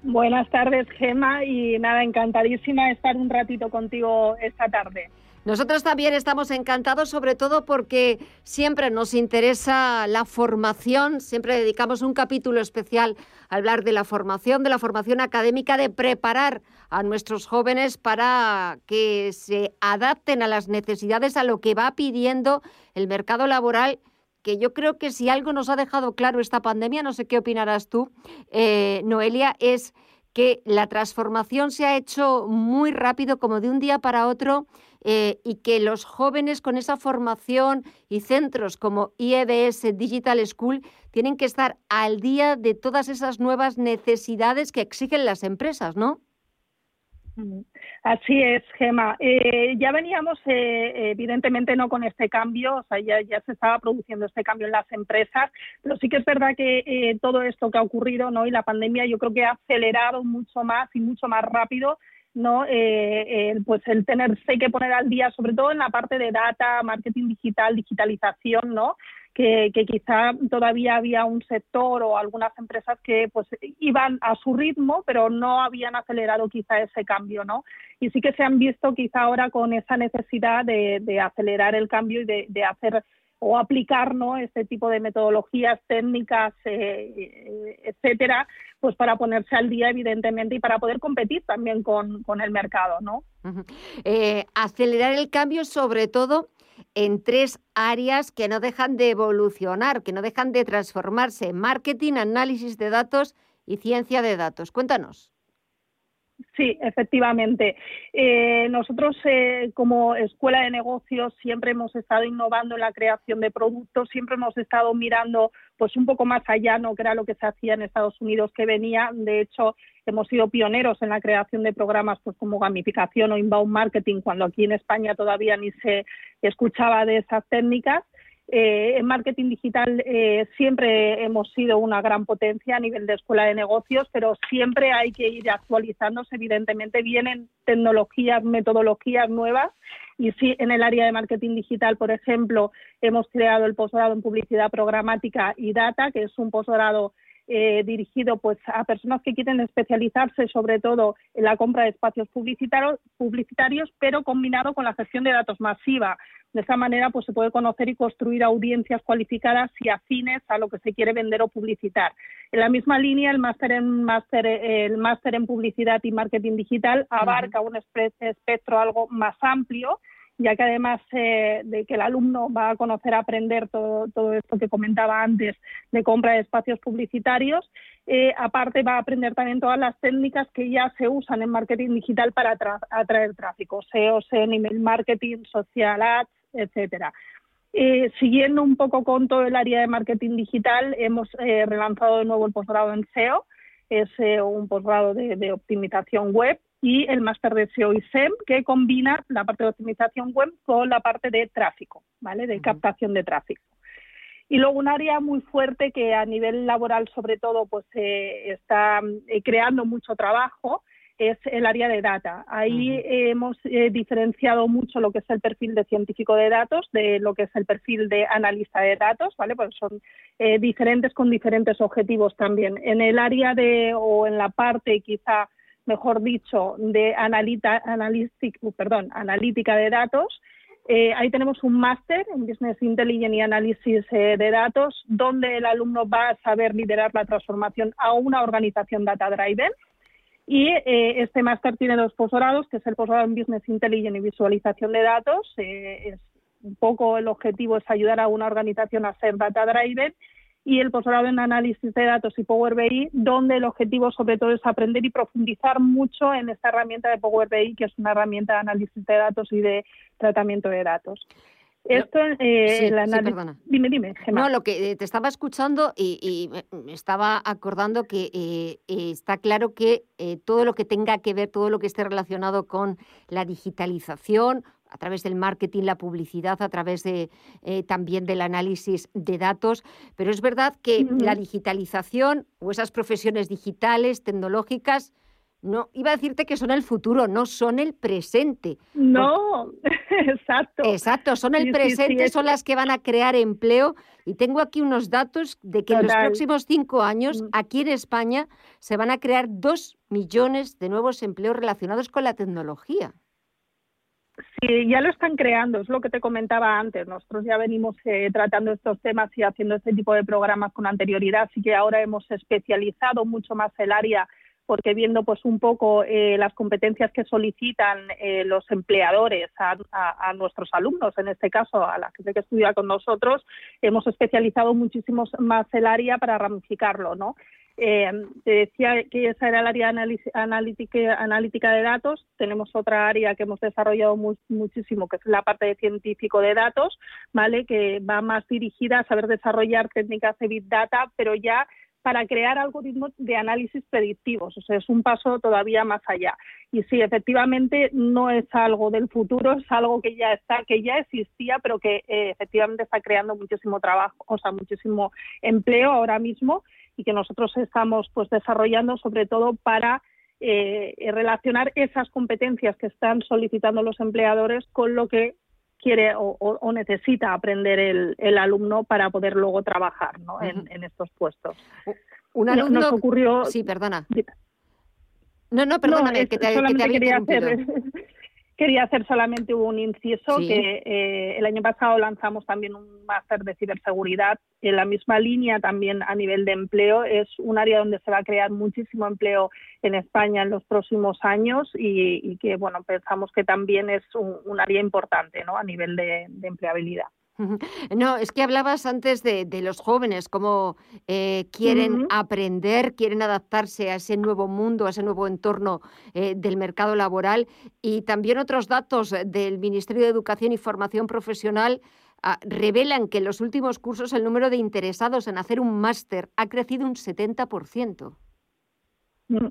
Buenas tardes, Gema, y nada, encantadísima de estar un ratito contigo esta tarde. Nosotros también estamos encantados, sobre todo porque siempre nos interesa la formación, siempre dedicamos un capítulo especial a hablar de la formación, de la formación académica, de preparar a nuestros jóvenes para que se adapten a las necesidades, a lo que va pidiendo el mercado laboral que yo creo que si algo nos ha dejado claro esta pandemia, no sé qué opinarás tú, eh, Noelia, es que la transformación se ha hecho muy rápido, como de un día para otro, eh, y que los jóvenes con esa formación y centros como IEBS Digital School tienen que estar al día de todas esas nuevas necesidades que exigen las empresas, ¿no? Así es, Gema. Eh, ya veníamos, eh, evidentemente, no con este cambio, o sea, ya, se estaba produciendo este cambio en las empresas, pero sí que es verdad que todo esto que ha ocurrido, ¿no? Y la pandemia, yo creo que ha acelerado mucho más y mucho más rápido no eh, pues el tenerse que poner al día sobre todo en la parte de data marketing digital digitalización no que, quizá todavía había un sector o algunas empresas que pues iban a su ritmo pero no habían acelerado quizá ese cambio no y sí que se han visto quizá ahora con esa necesidad de, de acelerar el cambio y de, de hacer o aplicar ¿no? este tipo de metodologías técnicas, eh, eh, etcétera, pues para ponerse al día, evidentemente, y para poder competir también con, el mercado. ¿no? Eh, acelerar el cambio, sobre todo en tres áreas que no dejan de evolucionar, que no dejan de transformarse: marketing, análisis de datos y ciencia de datos. Cuéntanos. Sí, efectivamente. Eh, nosotros, eh, como escuela de negocios, siempre hemos estado innovando en la creación de productos, siempre hemos estado mirando pues un poco más allá, no que era lo que se hacía en Estados Unidos que venía. De hecho, hemos sido pioneros en la creación de programas pues como gamificación o inbound marketing, cuando aquí en España todavía ni se escuchaba de esas técnicas. Eh, en marketing digital eh, siempre hemos sido una gran potencia a nivel de escuela de negocios, pero siempre hay que ir actualizándose. Evidentemente vienen tecnologías, metodologías nuevas y sí, en el área de marketing digital, por ejemplo, hemos creado el posgrado en publicidad programática y data, que es un posgrado eh, dirigido pues a personas que quieren especializarse sobre todo en la compra de espacios publicitarios, publicitarios pero combinado con la gestión de datos masiva. De esa manera pues se puede conocer y construir audiencias cualificadas y afines a lo que se quiere vender o publicitar. En la misma línea, el máster en, máster, el máster en publicidad y marketing digital abarca un espectro algo más amplio ya que además eh, de que el alumno va a conocer, a aprender todo, todo, esto que comentaba antes de compra de espacios publicitarios, eh, aparte va a aprender también todas las técnicas que ya se usan en marketing digital para atraer tráfico, SEO, email marketing, social ads, etcétera. Eh, siguiendo un poco con todo el área de marketing digital, hemos relanzado de nuevo el posgrado en SEO, es un posgrado de optimización web y el máster de SEO y SEM, que combina la parte de optimización web con la parte de tráfico, ¿vale? De captación de tráfico. Y luego un área muy fuerte que a nivel laboral, sobre todo, pues eh, está eh, creando mucho trabajo es el área de data. Ahí hemos eh, diferenciado mucho lo que es el perfil de científico de datos de lo que es el perfil de analista de datos, ¿vale? Pues son diferentes con diferentes objetivos también. En el área de o en la parte quizá mejor dicho, de analita, perdón, analítica de datos. Eh, ahí tenemos un máster en Business Intelligence y Análisis eh, de Datos, donde el alumno va a saber liderar la transformación a una organización data driven. Y eh, este máster tiene dos posgrados, que es el posgrado en Business Intelligence y Visualización de Datos. es un poco el objetivo es ayudar a una organización a ser data driven y el posgrado en análisis de datos y Power BI, donde el objetivo sobre todo es aprender y profundizar mucho en esta herramienta de Power BI, que es una herramienta de análisis de datos y de tratamiento de datos. Esto, eh, el análisis... dime, dime. No, lo que eh, te estaba escuchando y, me estaba acordando que eh, está claro que todo lo que tenga que ver, todo lo que esté relacionado con la digitalización, a través del marketing, la publicidad, a través de, eh, también del análisis de datos. Pero es verdad que la digitalización o esas profesiones digitales, tecnológicas, no, iba a decirte que son el futuro, no son el presente. No, <laughs> exacto. Exacto, son el presente, son las que van a crear empleo. Y tengo aquí unos datos de que en los próximos cinco años, mm. aquí en España, se van a crear dos millones de nuevos empleos relacionados con la tecnología. Sí, ya lo están creando, es lo que te comentaba antes. Nosotros ya venimos eh, tratando estos temas y haciendo este tipo de programas con anterioridad, así que ahora hemos especializado mucho más el área porque viendo pues un poco eh, las competencias que solicitan eh, los empleadores a, a, nuestros alumnos, en este caso a la gente que estudia con nosotros, hemos especializado muchísimo más el área para ramificarlo, ¿no? Eh, te decía que esa era el área analítica, de datos. Tenemos otra área que hemos desarrollado muchísimo, que es la parte de científico de datos, ¿vale? Que va más dirigida a saber desarrollar técnicas de Big Data, pero ya para crear algoritmos de análisis predictivos. O sea, es un paso todavía más allá. Y sí, efectivamente, no es algo del futuro, es algo que ya está, que ya existía, pero que eh, efectivamente está creando muchísimo trabajo, o sea, muchísimo empleo ahora mismo y que nosotros estamos pues desarrollando sobre todo para eh, relacionar esas competencias que están solicitando los empleadores con lo que quiere o, necesita aprender el, alumno para poder luego trabajar ¿no? en, estos puestos. Un alumno nos ocurrió. Sí, perdona. No, no, perdóname, que te, que te había hacer, Quería hacer solamente un inciso que eh, el año pasado lanzamos también un máster de ciberseguridad en la misma línea también a nivel de empleo. Es un área donde se va a crear muchísimo empleo en España en los próximos años y, que bueno pensamos que también es un, área importante ¿no? a nivel de, empleabilidad. <laughs> No, es que hablabas antes de, los jóvenes, cómo eh, quieren aprender, quieren adaptarse a ese nuevo mundo, a ese nuevo entorno eh, del mercado laboral y también otros datos del Ministerio de Educación y Formación Profesional ah, revelan que en los últimos cursos el número de interesados en hacer un máster ha crecido un 70%. Mm.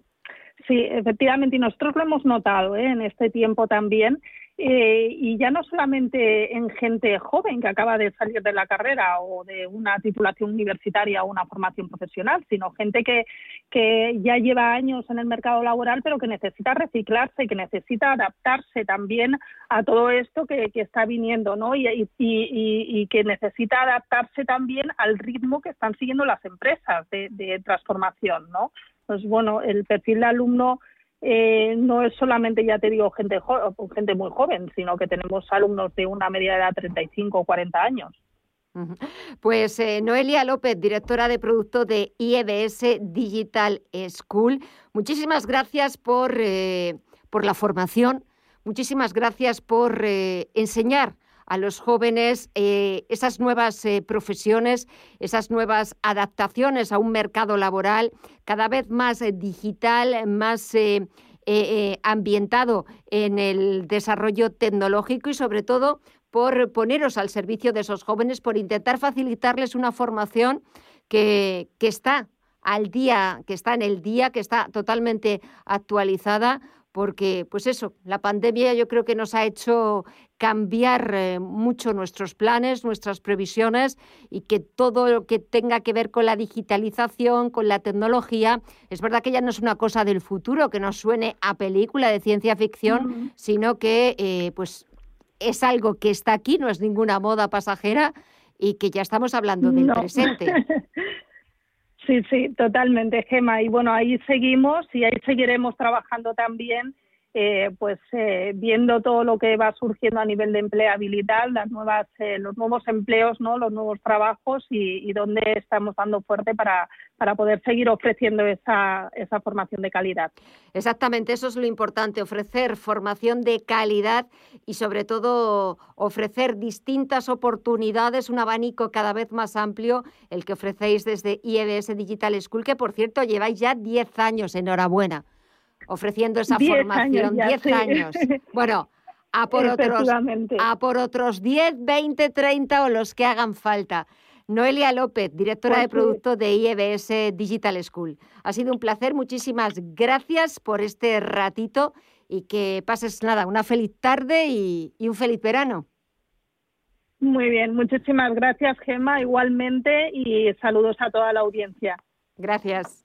Sí, efectivamente, y nosotros lo hemos notado ¿eh? en este tiempo también. Eh, y ya no solamente en gente joven que acaba de salir de la carrera o de una titulación universitaria o una formación profesional, sino gente que, que ya lleva años en el mercado laboral pero que necesita reciclarse, que necesita adaptarse también a todo esto que, que está viniendo, ¿no? Y, y, que necesita adaptarse también al ritmo que están siguiendo las empresas de, de transformación, ¿no? Pues bueno, el perfil de alumno eh, no es solamente, ya te digo, gente, gente muy joven, sino que tenemos alumnos de una media edad de 35 o 40 años. Pues eh, Noelia López, directora de producto de IEBS Digital School, muchísimas gracias por, eh, por la formación, muchísimas gracias por enseñar a los jóvenes esas nuevas profesiones, esas nuevas adaptaciones a un mercado laboral cada vez más eh, digital, más eh, eh, ambientado en el desarrollo tecnológico y sobre todo por poneros al servicio de esos jóvenes, por intentar facilitarles una formación que, que está al día, que está en el día, que está totalmente actualizada, porque, pues eso, la pandemia yo creo que nos ha hecho cambiar eh, mucho nuestros planes, nuestras previsiones y que todo lo que tenga que ver con la digitalización, con la tecnología, es verdad que ya no es una cosa del futuro, que nos suene a película de ciencia ficción, sino que eh, pues es algo que está aquí, no es ninguna moda pasajera y que ya estamos hablando del presente. <laughs> Sí, sí, totalmente, Gema. Y bueno, ahí seguimos y ahí seguiremos trabajando también eh, pues eh, viendo todo lo que va surgiendo a nivel de empleabilidad, las nuevas, eh, los nuevos empleos, ¿no? los nuevos trabajos y, dónde estamos dando fuerte para, para poder seguir ofreciendo esa, esa formación de calidad. Exactamente, eso es lo importante, ofrecer formación de calidad y sobre todo ofrecer distintas oportunidades, un abanico cada vez más amplio, el que ofrecéis desde IEBS Digital School, que por cierto lleváis ya 10 años, enhorabuena ofreciendo esa formación. 10 años. Bueno, a por, otros, a por otros 10, 20, 30 o los que hagan falta. Noelia López, directora de pues producto de IEBS Digital School. Ha sido un placer, muchísimas gracias por este ratito y que pases nada, una feliz tarde y, y un feliz verano. Muy bien, muchísimas gracias Gemma, igualmente y saludos a toda la audiencia. Gracias.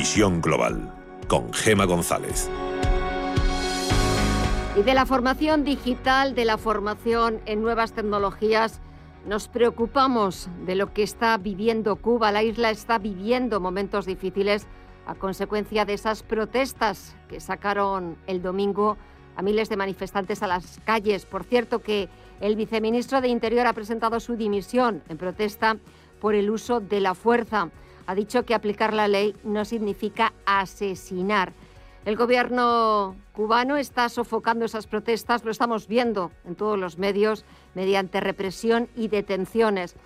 Visión Global con Gema González. Y de la formación digital, de la formación en nuevas tecnologías, nos preocupamos de lo que está viviendo Cuba. La isla está viviendo momentos difíciles a consecuencia de esas protestas que sacaron el domingo a miles de manifestantes a las calles. Por cierto que el viceministro de Interior ha presentado su dimisión en protesta por el uso de la fuerza ha dicho que aplicar la ley no significa asesinar. El gobierno cubano está sofocando esas protestas, lo estamos viendo en todos los medios, mediante represión y detenciones.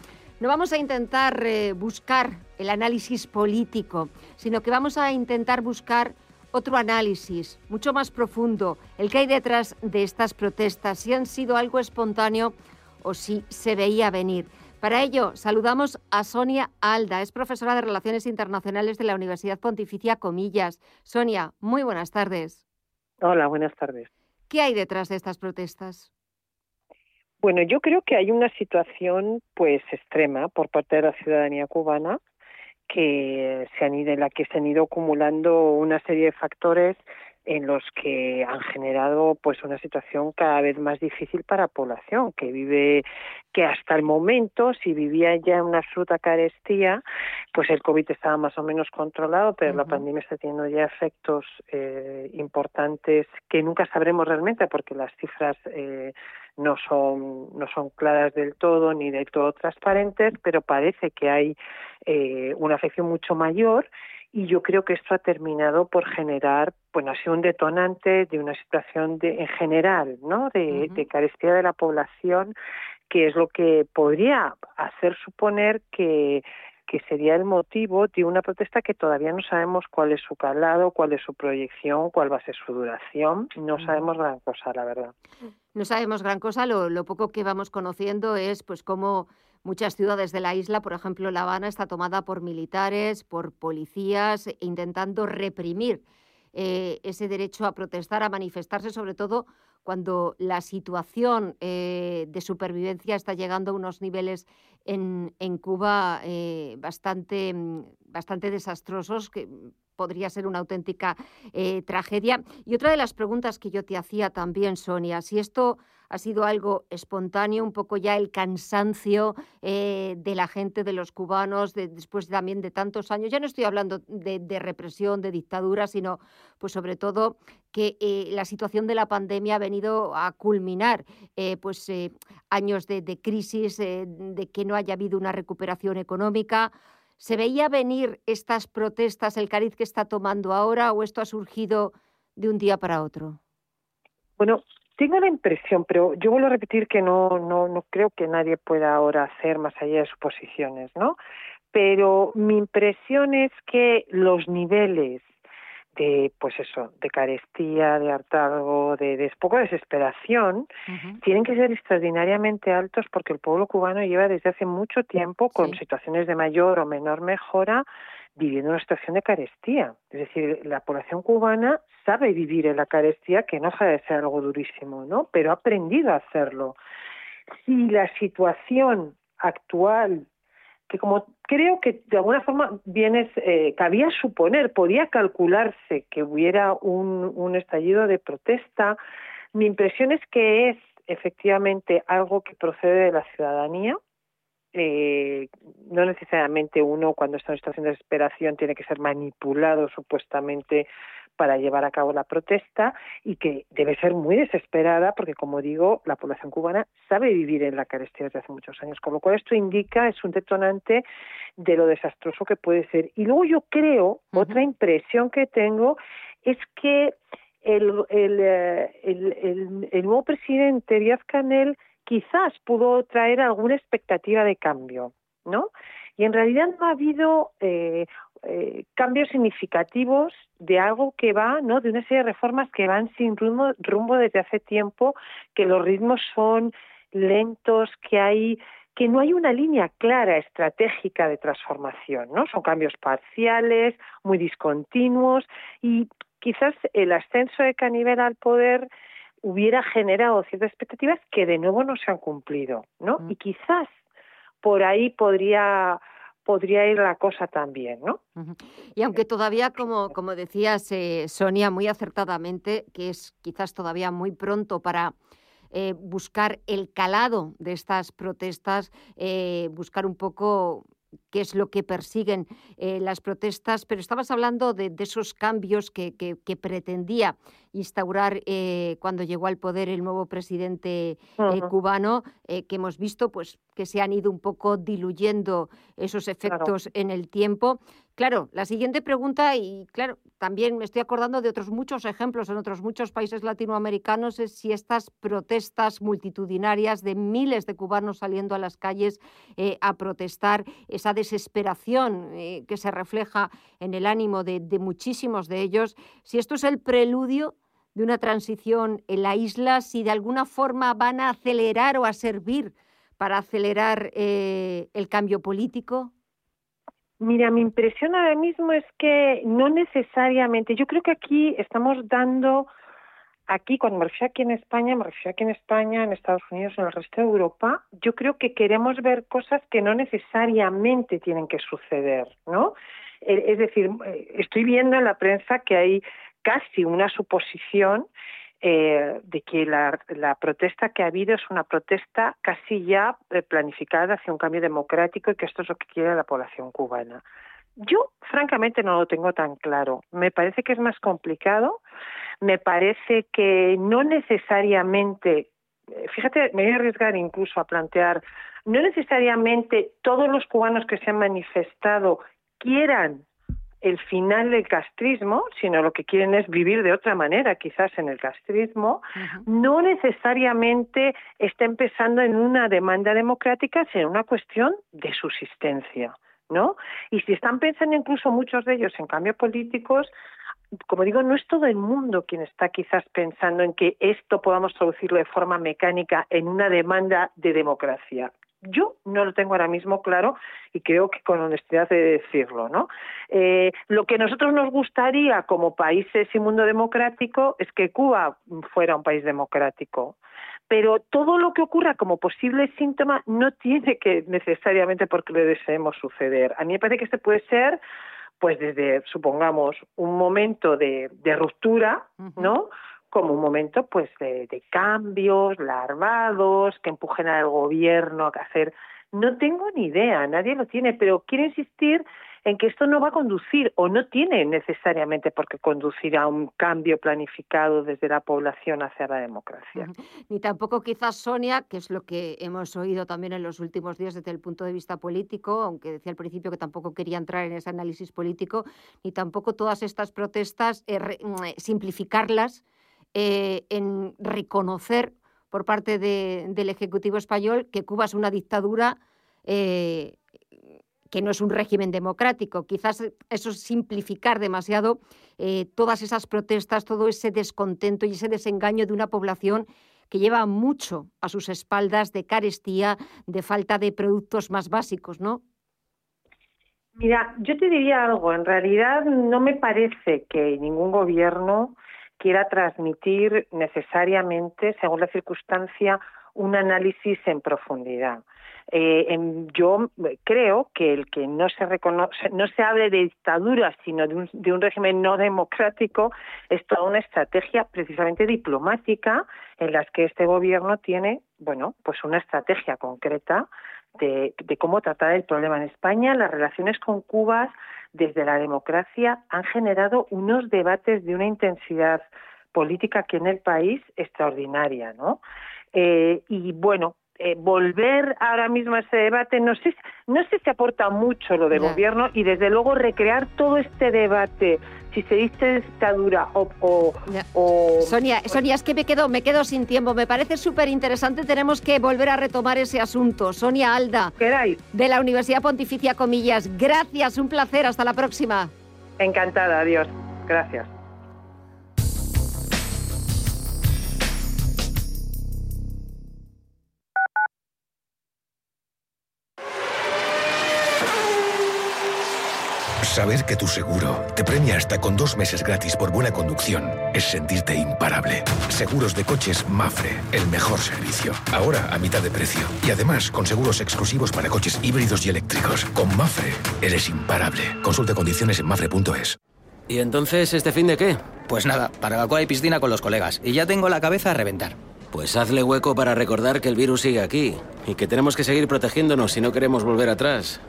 No vamos a intentar eh, buscar el análisis político, sino que vamos a intentar buscar otro análisis mucho más profundo, el que hay detrás de estas protestas, si han sido algo espontáneo o si se veía venir Para ello, saludamos a Sonia Alda, es profesora de Relaciones Internacionales de la Universidad Pontificia Comillas. Sonia, muy buenas tardes. Hola, buenas tardes. ¿Qué hay detrás de estas protestas? Bueno, yo creo que hay una situación pues extrema por parte de la ciudadanía cubana que se han ido, en la que se han ido acumulando una serie de factores en los que han generado pues una situación cada vez más difícil para la población que vive que hasta el momento si vivía ya en una absoluta carestía pues el covid estaba más o menos controlado pero la pandemia está teniendo ya efectos eh, importantes que nunca sabremos realmente porque las cifras eh, no son no son claras del todo ni del todo transparentes pero parece que hay eh, una afección mucho mayor y yo creo que esto ha terminado por generar, bueno, ha sido un detonante de una situación de, en general, ¿no? De, de carestía de la población, que es lo que podría hacer suponer que que sería el motivo de una protesta que todavía no sabemos cuál es su calado, cuál es su proyección, cuál va a ser su duración. No sabemos gran cosa, la verdad. No sabemos gran cosa. Lo, lo poco que vamos conociendo es, pues, cómo Muchas ciudades de la isla, por ejemplo La Habana, está tomada por militares, por policías, intentando reprimir eh, ese derecho a protestar, a manifestarse, sobre todo cuando la situación eh, de supervivencia está llegando a unos niveles en, Cuba eh, bastante, bastante desastrosos, que podría ser una auténtica tragedia. Y otra de las preguntas que yo te hacía también, Sonia, si esto ha sido algo espontáneo, un poco ya el cansancio eh, de la gente, de los cubanos, después también de tantos años. Ya no estoy hablando de, represión, de dictadura, sino pues sobre todo que eh, la situación de la pandemia ha venido a culminar eh, pues años de, de crisis, de que no haya habido una recuperación económica. ¿Se veía venir estas protestas, el cariz que está tomando ahora, o esto ha surgido de un día para otro? Bueno, tengo la impresión, pero yo vuelvo a repetir que no, no, no creo que nadie pueda ahora hacer más allá de suposiciones, ¿no? Pero mi impresión es que los niveles de, pues eso, de carestía, de hartazgo, de, de poco desesperación, tienen que ser extraordinariamente altos porque el pueblo cubano lleva desde hace mucho tiempo con situaciones de mayor o menor mejora viviendo una situación de carestía. Es decir, la población cubana sabe vivir en la carestía, que no de ser algo durísimo, ¿no? Pero ha aprendido a hacerlo. Si la situación actual, que como creo que de alguna forma vienes, eh, cabía suponer, podía calcularse que hubiera un estallido de protesta, mi impresión es que es efectivamente algo que procede de la ciudadanía, eh, no necesariamente uno cuando está en situación de desesperación tiene que ser manipulado supuestamente para llevar a cabo la protesta y que debe ser muy desesperada porque, como digo, la población cubana sabe vivir en la carestía desde hace muchos años, con lo cual esto indica, es un detonante de lo desastroso que puede ser. Y luego yo creo, otra impresión que tengo es que el, el, eh, el, el, el nuevo presidente Díaz Canel quizás pudo traer alguna expectativa de cambio, ¿no? Y en realidad no ha habido eh, eh, cambios significativos de algo que va, ¿no? De una serie de reformas que van sin rumbo, desde hace tiempo, que los ritmos son lentos, que hay que no hay una línea clara estratégica de transformación, ¿no? Son cambios parciales, muy discontinuos y quizás el ascenso de Canibel al poder hubiera generado ciertas expectativas que de nuevo no se han cumplido, ¿no? Y quizás por ahí podría podría ir la cosa también, ¿no? Y aunque todavía, como, como decías, eh, Sonia, muy acertadamente, que es quizás todavía muy pronto para eh, buscar el calado de estas protestas, eh, buscar un poco qué es lo que persiguen eh, las protestas, pero estabas hablando de, esos cambios que, pretendía instaurar eh, cuando llegó al poder el nuevo presidente eh, cubano, que hemos visto pues, que se han ido un poco diluyendo esos efectos en el tiempo. Claro, la siguiente pregunta, y claro, también me estoy acordando de otros muchos ejemplos en otros muchos países latinoamericanos, es si estas protestas multitudinarias de miles de cubanos saliendo a las calles eh, a protestar, esa desesperación eh, que se refleja en el ánimo de, muchísimos de ellos, si esto es el preludio de una transición en la isla, si de alguna forma van a acelerar o a servir para acelerar eh, el cambio político? Mira, mi impresión ahora mismo es que no necesariamente, yo creo que aquí estamos dando, aquí cuando me refiero aquí en España, me refiero aquí en España, en Estados Unidos, en el resto de Europa, yo creo que queremos ver cosas que no necesariamente tienen que suceder, ¿no? Eh, es decir, eh, estoy viendo en la prensa que hay casi una suposición eh, de que la, protesta que ha habido es una protesta casi ya planificada hacia un cambio democrático y que esto es lo que quiere la población cubana. Yo, francamente, no lo tengo tan claro. Me parece que es más complicado. Me parece que no necesariamente, eh, fíjate, me voy a arriesgar incluso a plantear, no necesariamente todos los cubanos que se han manifestado quieran el final del castrismo, sino lo que quieren es vivir de otra manera, quizás en el castrismo, no necesariamente está empezando en una demanda democrática, sino en una cuestión de subsistencia. ¿No? Y si están pensando incluso muchos de ellos en cambios políticos, como digo, no es todo el mundo quien está quizás pensando en que esto podamos traducirlo de forma mecánica en una demanda de democracia. Yo no lo tengo ahora mismo claro y creo que con honestidad de decirlo, ¿no? Eh, lo que nosotros nos gustaría como países y mundo democrático es que Cuba fuera un país democrático. Pero todo lo que ocurra como posible síntoma no tiene que necesariamente porque le deseemos suceder. A mí me parece que este puede ser pues desde, supongamos, un momento de, ruptura, ¿no? como un momento pues de, cambios larvados que empujen al gobierno a hacer no tengo ni idea, nadie lo tiene, pero quiero insistir en que esto no va a conducir o no tiene necesariamente por qué conducir a un cambio planificado desde la población hacia la democracia. Ni tampoco quizás Sonia, que es lo que hemos oído también en los últimos días desde el punto de vista político, aunque decía al principio que tampoco quería entrar en ese análisis político, ni tampoco todas estas protestas, eh, mm, eh, simplificarlas eh, en reconocer por parte del Ejecutivo español que Cuba es una dictadura que no es un régimen democrático. Quizás eso es simplificar demasiado eh, todas esas protestas, todo ese descontento y ese desengaño de una población que lleva mucho a sus espaldas de carestía, de falta de productos más básicos, ¿no? Mira, yo te diría algo. En realidad no me parece que ningún gobierno quiera transmitir necesariamente, según la circunstancia, un análisis en profundidad. Eh, yo creo que el que no se no se hable de dictadura, sino de un, régimen no democrático, es toda una estrategia precisamente diplomática en las que este gobierno tiene, bueno, pues una estrategia concreta de, de cómo tratar el problema en España. Las relaciones con Cuba desde la democracia han generado unos debates de una intensidad política que en el país extraordinaria, ¿no? Eh, y bueno, eh, volver ahora mismo a ese debate, no sé, no sé si aporta mucho lo del gobierno y desde luego recrear todo este debate, si se dice dictadura o, o, Sonia, Sonia, es que me quedo, me quedo sin tiempo, me parece súper interesante, tenemos que volver a retomar ese asunto. Sonia Alda, de la Universidad Pontificia Comillas, gracias, un placer, hasta la próxima. Encantada, adiós, gracias. Saber que tu seguro te premia hasta con dos meses gratis por buena conducción es sentirte imparable. Seguros de coches Mafre, el mejor servicio. Ahora a mitad de precio. Y además con seguros exclusivos para coches híbridos y eléctricos. Con Mafre eres imparable. Consulta condiciones en mafre.es. ¿Y entonces este fin de qué? Pues nada, barbacoa y piscina con los colegas. Y ya tengo la cabeza a reventar. Pues hazle hueco para recordar que el virus sigue aquí y que tenemos que seguir protegiéndonos si no queremos volver atrás.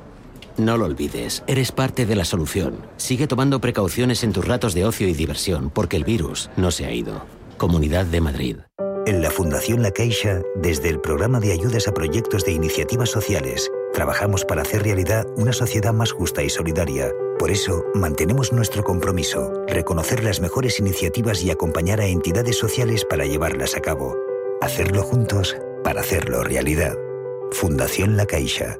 No lo olvides, eres parte de la solución. Sigue tomando precauciones en tus ratos de ocio y diversión porque el virus no se ha ido. Comunidad de Madrid. En la Fundación La Caixa, desde el programa de ayudas a proyectos de iniciativas sociales, trabajamos para hacer realidad una sociedad más justa y solidaria. Por eso, mantenemos nuestro compromiso, reconocer las mejores iniciativas y acompañar a entidades sociales para llevarlas a cabo. Hacerlo juntos para hacerlo realidad. Fundación La Caixa.